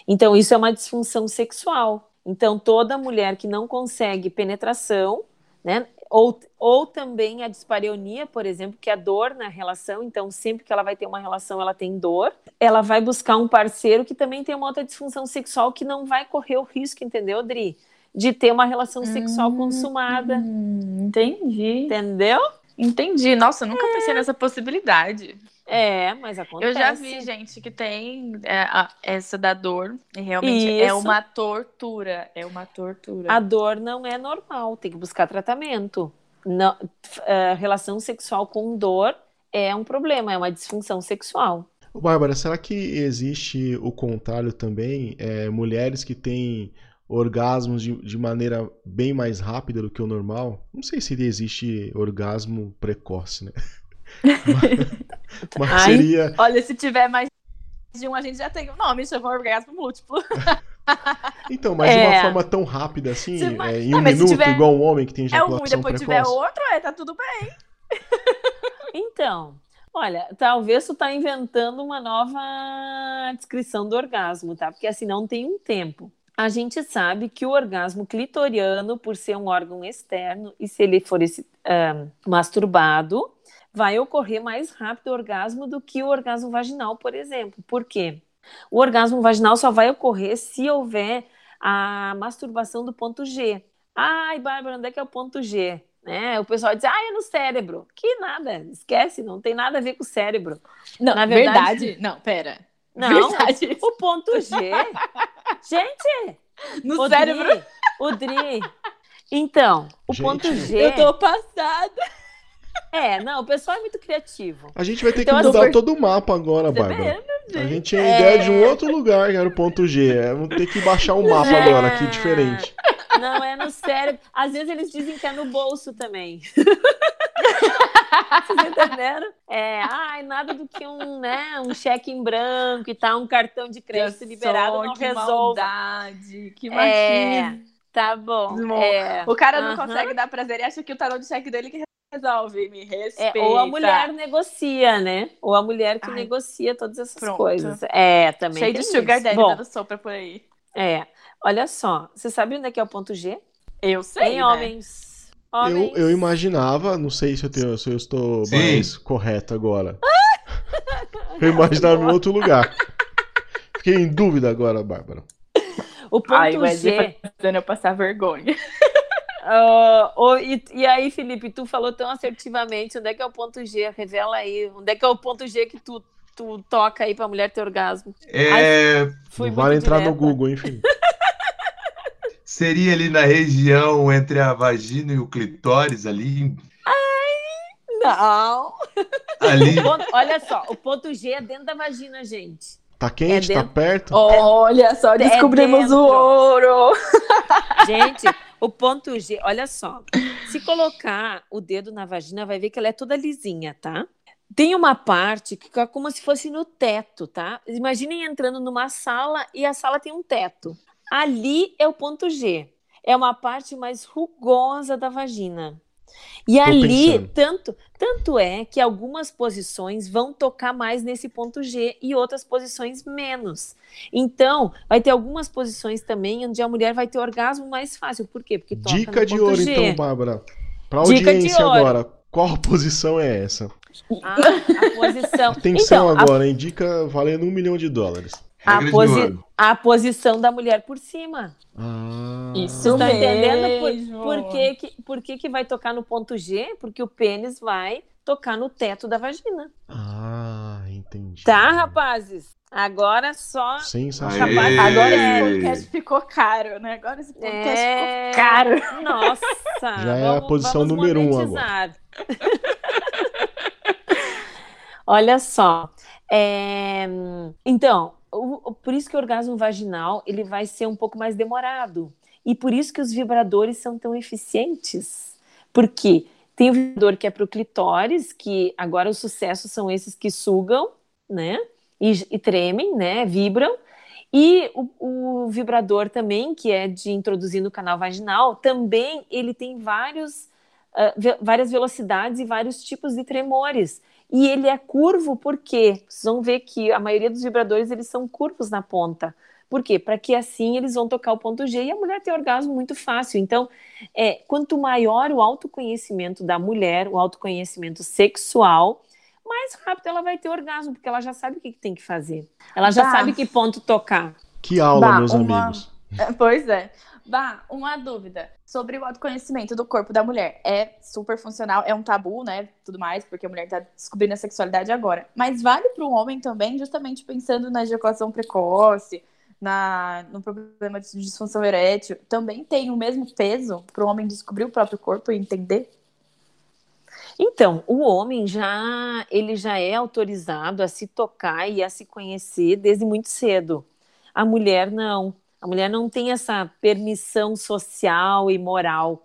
Speaker 4: Então, isso é uma disfunção sexual. Então, toda mulher que não consegue penetração, né, ou, ou também a dispareunia, por exemplo, que é a dor na relação. Então, sempre que ela vai ter uma relação, ela tem dor. Ela vai buscar um parceiro que também tem uma outra disfunção sexual que não vai correr o risco, entendeu, Adri? De ter uma relação sexual hum, consumada.
Speaker 2: Hum, entendi.
Speaker 4: Entendeu?
Speaker 2: Entendi. Nossa, eu nunca é. pensei nessa possibilidade.
Speaker 4: É, mas acontece.
Speaker 2: Eu já vi gente que tem é, a, essa da dor e realmente é Isso. é uma tortura. É uma tortura.
Speaker 4: A dor não é normal, tem que buscar tratamento. Não, uh, relação sexual com dor é um problema, é uma disfunção sexual.
Speaker 1: Bárbara, será que existe o contrário também? É, mulheres que têm orgasmos de, de maneira bem mais rápida do que o normal? Não sei se existe orgasmo precoce, né? (laughs) (laughs)
Speaker 2: Mas, mas seria. Olha, se tiver mais de um a gente já tem um nome, chama orgasmo múltiplo. (laughs)
Speaker 1: Então, mas de
Speaker 4: É.
Speaker 1: uma forma tão rápida assim,
Speaker 2: Se vai-
Speaker 1: é, em
Speaker 2: Ah,
Speaker 1: um
Speaker 2: mas se
Speaker 1: minuto,
Speaker 2: tiver-
Speaker 1: igual um homem que tem
Speaker 2: É um
Speaker 1: ejaculação
Speaker 2: e depois
Speaker 1: precoce?
Speaker 2: tiver outro, é, tá tudo bem. (laughs)
Speaker 4: Então, olha, talvez tu tá inventando uma nova descrição do orgasmo, tá? Porque assim não tem um tempo. A gente sabe que o orgasmo clitoriano, por ser um órgão externo, e se ele for esse, ah, masturbado, vai ocorrer mais rápido o orgasmo do que o orgasmo vaginal, por exemplo. Por quê? O orgasmo vaginal só vai ocorrer se houver a masturbação do ponto G. Ai, Bárbara, onde é que é o ponto G? Né? O pessoal diz, ah, é no cérebro. Que nada, esquece, não tem nada a ver com o cérebro.
Speaker 2: Não,
Speaker 4: Na
Speaker 2: verdade...
Speaker 4: verdade-
Speaker 2: Não, pera.
Speaker 4: Não,
Speaker 2: Verdade.
Speaker 4: o ponto G. Gente,
Speaker 2: No
Speaker 4: o
Speaker 2: cérebro,
Speaker 4: Dri, o Dri. Então, o
Speaker 1: Gente,
Speaker 4: ponto G.
Speaker 2: eu tô passada.
Speaker 4: É, não, o pessoal é muito criativo.
Speaker 1: A gente vai ter
Speaker 4: Então,
Speaker 1: que mudar
Speaker 2: assim,
Speaker 1: todo o mapa agora, Bárbara. A gente tinha
Speaker 4: É.
Speaker 1: ideia de um outro lugar que era o ponto G. É, Vamos ter que baixar um mapa
Speaker 4: É.
Speaker 1: agora aqui, diferente.
Speaker 4: Não, é no cérebro. Às vezes eles dizem que é no bolso também. (laughs) Vocês entenderam? É, ai, nada do que um, né, um cheque em branco e tal, um cartão de crédito liberado não
Speaker 2: que
Speaker 4: resolve.
Speaker 2: maldade, que
Speaker 4: É,
Speaker 2: machismo.
Speaker 4: tá bom. É,
Speaker 2: O cara não consegue dar prazer e acha que o tarô de cheque dele que resolve. Me
Speaker 4: é,
Speaker 2: respeita.
Speaker 4: ou a mulher negocia, né? Ou a mulher que
Speaker 2: Ai,
Speaker 4: negocia todas essas
Speaker 2: pronto.
Speaker 4: coisas. É, também.
Speaker 2: Cheio de
Speaker 4: tem
Speaker 2: sugar
Speaker 4: isso.
Speaker 2: daddy
Speaker 4: Bom,
Speaker 2: dando sopa por aí.
Speaker 4: é. Olha só, você sabe onde é que é o ponto G?
Speaker 2: Eu sei,
Speaker 4: Em
Speaker 2: né?
Speaker 4: homens. Homens.
Speaker 1: Eu, eu imaginava, não sei se eu, tenho, se eu estou
Speaker 3: Sim.
Speaker 1: mais correto agora. eu imaginava em outro lugar. Fiquei em dúvida agora, Bárbara.
Speaker 4: O ponto
Speaker 2: Ai,
Speaker 4: G.
Speaker 2: fazendo eu passar vergonha.
Speaker 4: Ah, ô, e, e aí, Felipe, tu falou tão assertivamente, onde é que é o ponto G? Revela aí, onde é que é o ponto G que tu, tu toca aí pra mulher ter orgasmo?
Speaker 3: É,
Speaker 4: Fui
Speaker 1: não vale entrar no
Speaker 4: direta.
Speaker 1: Google, hein, filho? (laughs)
Speaker 3: seria ali na região entre a vagina e o clitóris, ali.
Speaker 4: Não. (laughs)
Speaker 3: ali
Speaker 4: ponto- olha só, o ponto G é dentro da vagina, gente.
Speaker 1: Tá quente,
Speaker 4: É
Speaker 1: tá perto?
Speaker 2: Olha só, descobrimos
Speaker 4: dentro.
Speaker 2: o ouro. (laughs)
Speaker 4: Gente, o ponto G, olha só. Se colocar o dedo na vagina, vai ver que ela é toda lisinha, tá? Tem uma parte que fica como se fosse no teto, tá? Imaginem entrando numa sala e a sala tem um teto. Ali é o ponto G. É uma parte mais rugosa da vagina. E ali,
Speaker 1: pensando.
Speaker 4: tanto, tanto é que algumas posições vão tocar mais nesse ponto G e outras posições menos. Então, vai ter algumas posições também onde a mulher vai ter orgasmo mais fácil. Por quê? Porque toca
Speaker 1: Dica
Speaker 4: no
Speaker 1: de
Speaker 4: ponto
Speaker 1: ouro,
Speaker 4: G.
Speaker 1: então, Bárbara.
Speaker 4: De
Speaker 1: audiência agora, qual (laughs) posição é essa?
Speaker 4: Ah, (laughs) a posição.
Speaker 1: Atenção
Speaker 4: então, a-
Speaker 1: agora, hein? Dica valendo um milhão de dólares.
Speaker 4: A, posi- a posição da mulher por cima.
Speaker 1: Ah,
Speaker 2: Isso
Speaker 4: Você tá entendendo
Speaker 2: mesmo.
Speaker 4: por, por, que, que, por que, que vai tocar no ponto G? Porque o pênis vai tocar no teto da vagina.
Speaker 1: Ah, entendi.
Speaker 4: Tá, rapazes? Agora só.
Speaker 1: Sensacional.
Speaker 3: Aê!
Speaker 2: Agora esse podcast ficou caro, né? Agora esse podcast
Speaker 4: É...
Speaker 2: ficou caro.
Speaker 4: Nossa! (laughs)
Speaker 1: Já é a posição
Speaker 4: vamos
Speaker 1: número um
Speaker 4: monetizar. (laughs) Olha só. é, Então, por isso que o orgasmo vaginal ele vai ser um pouco mais demorado. E por isso que os vibradores são tão eficientes. Porque tem o vibrador que é para o clitóris, que agora os sucessos são esses que sugam, né? E, e tremem, né? Vibram. E o, o vibrador também, que é de introduzir no canal vaginal, também ele tem vários, ah, várias velocidades e vários tipos de tremores. E ele é curvo porque vocês vão ver que a maioria dos vibradores eles são curvos na ponta. Por quê? Para que assim eles vão tocar o ponto G e a mulher ter orgasmo muito fácil. Então, é, quanto maior o autoconhecimento da mulher, o autoconhecimento sexual, mais rápido ela vai ter orgasmo, porque ela já sabe o que, que tem que fazer. Ela já
Speaker 2: Bah.
Speaker 4: sabe que ponto tocar.
Speaker 1: Que aula,
Speaker 2: Bah,
Speaker 1: meus
Speaker 2: uma-
Speaker 1: amigos. (laughs)
Speaker 2: Pois é. Bah, uma dúvida sobre o autoconhecimento do corpo da mulher. É super funcional, é um tabu, né? Tudo mais, porque a mulher tá descobrindo a sexualidade agora. Mas vale para o homem também, justamente pensando na ejaculação precoce, na, no problema de disfunção erétil. Também tem o mesmo peso para o homem descobrir o próprio corpo e entender?
Speaker 4: Então, o homem já ele já é autorizado a se tocar e a se conhecer desde muito cedo. A mulher não. A mulher não tem essa permissão social e moral,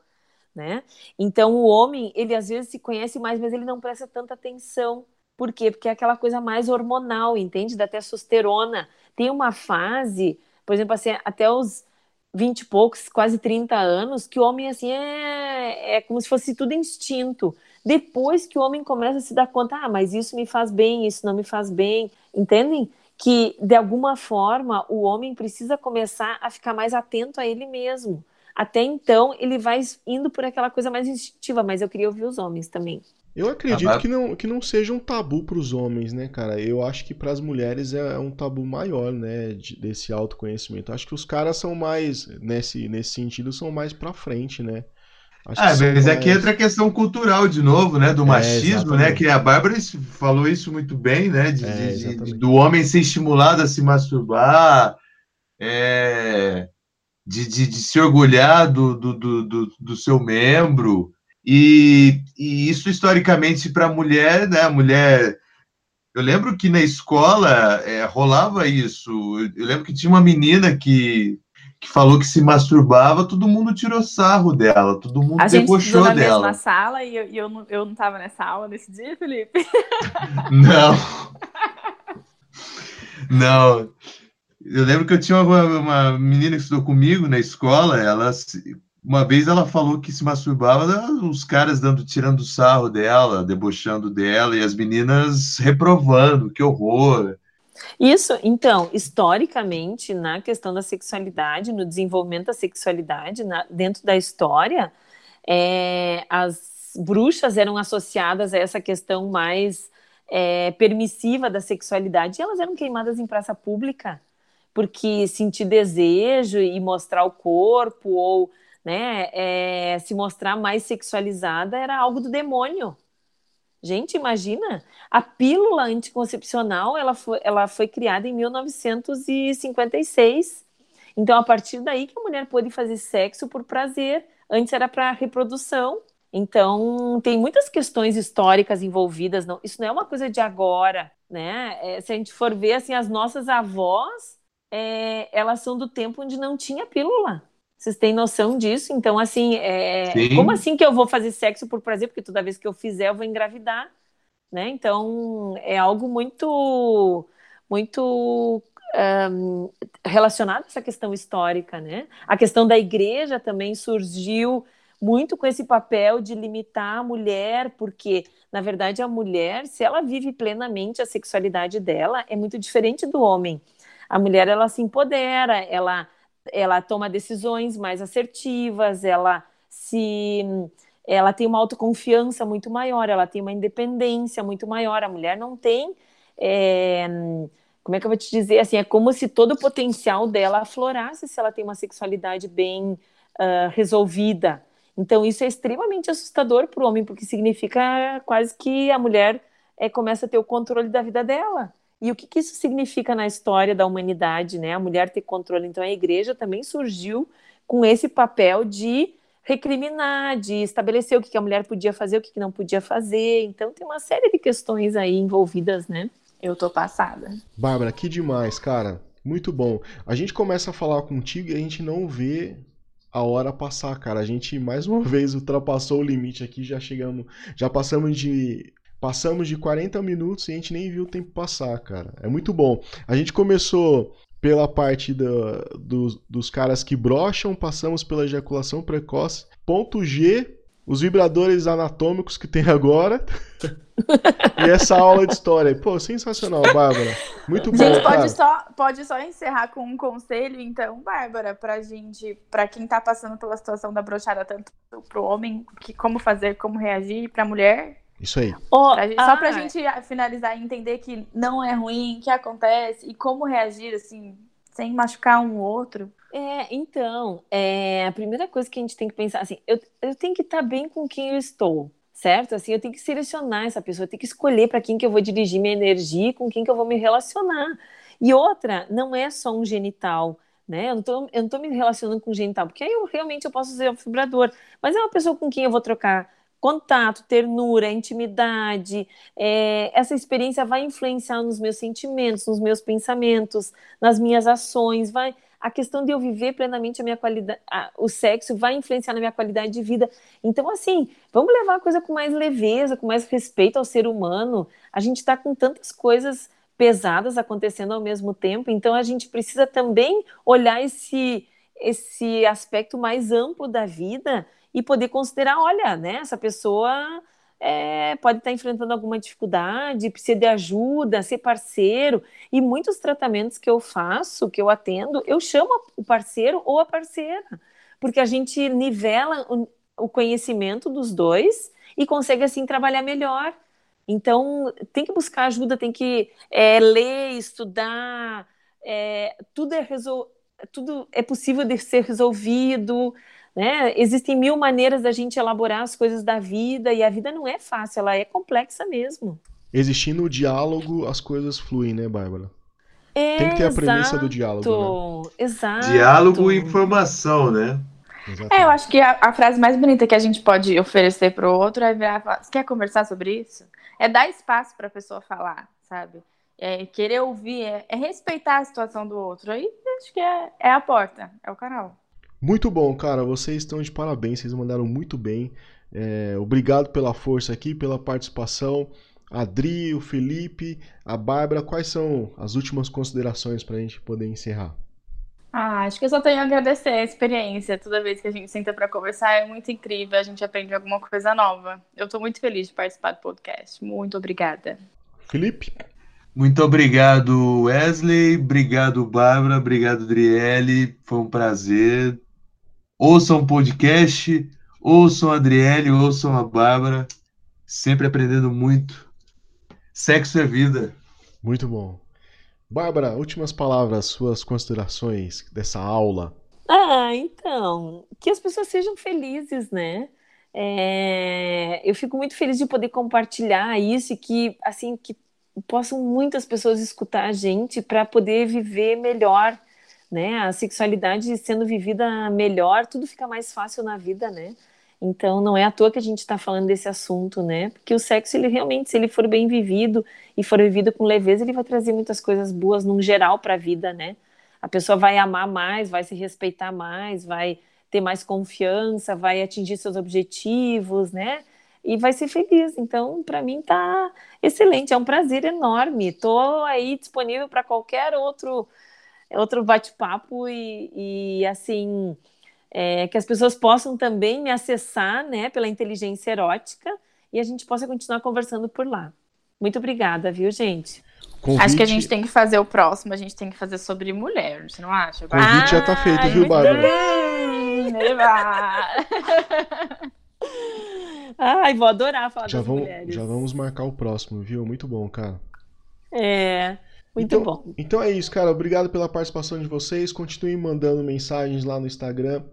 Speaker 4: né? Então, o homem, ele às vezes se conhece mais, mas ele não presta tanta atenção Por quê? Porque é aquela coisa mais hormonal, entende? Da testosterona. Tem uma fase, por exemplo, assim, até os 20 e poucos, quase 30 anos, que o homem, assim, é, é como se fosse tudo instinto. Depois que o homem começa a se dar conta, ah, mas isso me faz bem, isso não me faz bem, entendem? Que, de alguma forma, o homem precisa começar a ficar mais atento a ele mesmo. Até então, ele vai indo por aquela coisa mais instintiva, mas eu queria ouvir os homens também.
Speaker 1: Eu acredito ah, que, não, que não seja um tabu para os homens, né, cara? Eu acho que para as mulheres é um tabu maior, né, de, desse autoconhecimento. Acho que os caras são mais, nesse, nesse sentido, são mais para frente, né?
Speaker 3: Acho ah, mas mais... aqui entra a questão cultural de novo, né? Do é, machismo, né? Que a Bárbara falou isso muito bem, né? De, é, de, de, do homem ser estimulado a se masturbar, é, de, se orgulhar do, do, do, do seu membro. E, e isso historicamente para a mulher, né? A mulher. Eu lembro que na escola é, rolava isso. Eu lembro que tinha uma menina que, que falou que se masturbava, todo mundo tirou sarro dela, todo mundo a debochou
Speaker 2: gente
Speaker 3: dela.
Speaker 2: na mesma sala e eu, e eu, não, eu não tava nessa aula nesse dia, Felipe? (laughs)
Speaker 3: Não. Não. Eu lembro que eu tinha uma, uma menina que estudou comigo na escola, ela uma vez ela falou que se masturbava, os caras dando, tirando sarro dela, debochando dela, e as meninas reprovando, que horror.
Speaker 4: Isso, então, historicamente, na questão da sexualidade, no desenvolvimento da sexualidade, na, dentro da história, é, as bruxas eram associadas a essa questão mais é, permissiva da sexualidade, e elas eram queimadas em praça pública, porque sentir desejo e mostrar o corpo, ou né, é, se mostrar mais sexualizada era algo do demônio. Gente, imagina, a pílula anticoncepcional ela foi, ela foi criada em 1956. Então, a partir daí que a mulher pôde fazer sexo por prazer. Antes era para reprodução. Então, tem muitas questões históricas envolvidas. Não, isso não é uma coisa de agora, né? É, se a gente for ver, assim, as nossas avós, é, elas são do tempo onde não tinha pílula. Vocês têm noção disso? Então, assim, é... como assim que eu vou fazer sexo por prazer? Porque toda vez que eu fizer, eu vou engravidar, né? Então, é algo muito, muito um, relacionado a essa questão histórica, né? A questão da igreja também surgiu muito com esse papel de limitar a mulher, porque, na verdade, a mulher, se ela vive plenamente a sexualidade dela, é muito diferente do homem. A mulher, ela se empodera, ela ela toma decisões mais assertivas, ela se ela tem uma autoconfiança muito maior, ela tem uma independência muito maior. A mulher não tem é, como é que eu vou te dizer assim, é como se todo o potencial dela aflorasse se ela tem uma sexualidade bem uh, resolvida. Então isso é extremamente assustador para o homem, porque significa quase que a mulher é, começa a ter o controle da vida dela. E o que, que, isso significa na história da humanidade, né? A mulher ter controle. Então, a igreja também surgiu com esse papel de recriminar, de estabelecer o que, que a mulher podia fazer, o que, que não podia fazer. Então, tem uma série de questões aí envolvidas, né?
Speaker 2: Eu tô passada.
Speaker 1: Bárbara, que demais, cara. Muito bom. A gente começa a falar contigo e a gente não vê a hora passar, cara. A gente mais uma (laughs) vez ultrapassou o limite aqui, já chegamos, já passamos de Passamos de 40 minutos e a gente nem viu o tempo passar, cara. É muito bom. A gente começou pela parte do, do, dos caras que brocham, passamos pela ejaculação precoce. Ponto G, os vibradores anatômicos que tem agora. (laughs) e essa aula de história. Pô, sensacional, Bárbara. Muito bom.
Speaker 2: Gente,
Speaker 1: pode
Speaker 2: só, pode só encerrar com um conselho, então, Bárbara, pra gente, pra quem tá passando pela situação da brochada, tanto pro homem, que como fazer, como reagir, pra mulher,
Speaker 1: isso aí.
Speaker 2: Oh, pra gente, ah, só pra gente finalizar e entender que não é ruim, que acontece e como reagir, assim, sem machucar um outro.
Speaker 4: É, então, é, a primeira coisa que a gente tem que pensar, assim, eu, eu tenho que estar bem com quem eu estou, certo? Assim, eu tenho que selecionar essa pessoa, eu tenho que escolher para quem que eu vou dirigir minha energia, com quem que eu vou me relacionar. E outra, não é só um genital, né? Eu não tô, eu não tô me relacionando com genital, porque aí eu realmente eu posso usar o vibrador, mas é uma pessoa com quem eu vou trocar contato, ternura, intimidade. É, essa experiência vai influenciar nos meus sentimentos, nos meus pensamentos, nas minhas ações. Vai, a questão de eu viver plenamente a minha qualidade, a, o sexo vai influenciar na minha qualidade de vida. Então, assim, vamos levar a coisa com mais leveza, com mais respeito ao ser humano. A gente está com tantas coisas pesadas acontecendo ao mesmo tempo, então a gente precisa também olhar esse, esse aspecto mais amplo da vida e poder considerar, olha, né, essa pessoa é, pode estar enfrentando alguma dificuldade, precisa de ajuda, ser parceiro. E muitos tratamentos que eu faço, que eu atendo, eu chamo o parceiro ou a parceira, porque a gente nivela o, o conhecimento dos dois e consegue assim trabalhar melhor. Então, tem que buscar ajuda, tem que é, ler, estudar, é, tudo, é resol... tudo é possível de ser resolvido. Né? Existem mil maneiras da gente elaborar as coisas da vida e a vida não é fácil, ela é complexa mesmo.
Speaker 1: Existindo o diálogo, as coisas fluem, né, Bárbara? É, Tem que ter a premissa do diálogo.
Speaker 4: Né? Exato.
Speaker 3: Diálogo e informação, né?
Speaker 2: Exatamente. É, eu acho que a, a, frase mais bonita que a gente pode oferecer para o outro é virar falar, quer conversar sobre isso? É dar espaço para a pessoa falar, sabe? É querer ouvir, é, é, respeitar a situação do outro. Aí acho que é, é a porta, é o canal.
Speaker 1: Muito bom, cara. Vocês estão de parabéns, vocês mandaram muito bem. É, obrigado pela força aqui, pela participação. Adri, o Felipe, a Bárbara, quais são as últimas considerações para a gente poder encerrar?
Speaker 2: Ah, acho que eu só tenho a agradecer a experiência. Toda vez que a gente senta para conversar é muito incrível, a gente aprende alguma coisa nova. Eu estou muito feliz de participar do podcast. Muito obrigada.
Speaker 1: Felipe?
Speaker 3: Muito obrigado, Wesley. Obrigado, Bárbara. Obrigado, Adriele. Foi um prazer ouçam o podcast, ouçam a Adriele, ouçam a Bárbara, sempre aprendendo muito. Sexo é vida.
Speaker 1: Muito bom. Bárbara, últimas palavras, suas considerações dessa aula.
Speaker 4: Ah, então, que as pessoas sejam felizes, né? É, eu fico muito feliz de poder compartilhar isso e que, assim, que possam muitas pessoas escutar a gente para poder viver melhor né? A sexualidade sendo vivida melhor, tudo fica mais fácil na vida, né? Então não é à toa que a gente está falando desse assunto, né? Porque o sexo, ele realmente, se ele for bem vivido e for vivido com leveza, ele vai trazer muitas coisas boas no geral para a vida, né? A pessoa vai amar mais, vai se respeitar mais, vai ter mais confiança, vai atingir seus objetivos, né? E vai ser feliz. Então, para mim tá excelente, é um prazer enorme. Estou aí disponível para qualquer outro outro bate-papo e, e, assim é, que as pessoas possam também me acessar né, pela inteligência erótica e a gente possa continuar conversando por lá. Muito obrigada, viu, gente?
Speaker 2: Convite... Acho que a gente tem que fazer o próximo, a gente tem que fazer sobre mulher, você não acha?
Speaker 1: O convite ah, já tá feito, viu, Bárbara? (laughs)
Speaker 4: Ai, vou adorar falar
Speaker 1: já
Speaker 4: das
Speaker 1: vamos,
Speaker 4: mulheres.
Speaker 1: Já vamos marcar o próximo, viu? Muito bom, cara.
Speaker 4: É. Muito
Speaker 1: então,
Speaker 4: bom.
Speaker 1: Então é isso, cara. Obrigado pela participação de vocês. Continuem mandando mensagens lá no Instagram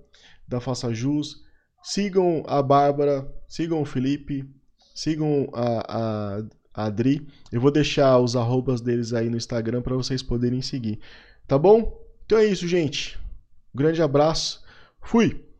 Speaker 1: da Faça Jus. Sigam a Bárbara, sigam o Felipe, sigam a, a, a Adri. Eu vou deixar os arrobas deles aí no Instagram para vocês poderem seguir. Tá bom? Então é isso, gente. Um grande abraço. Fui!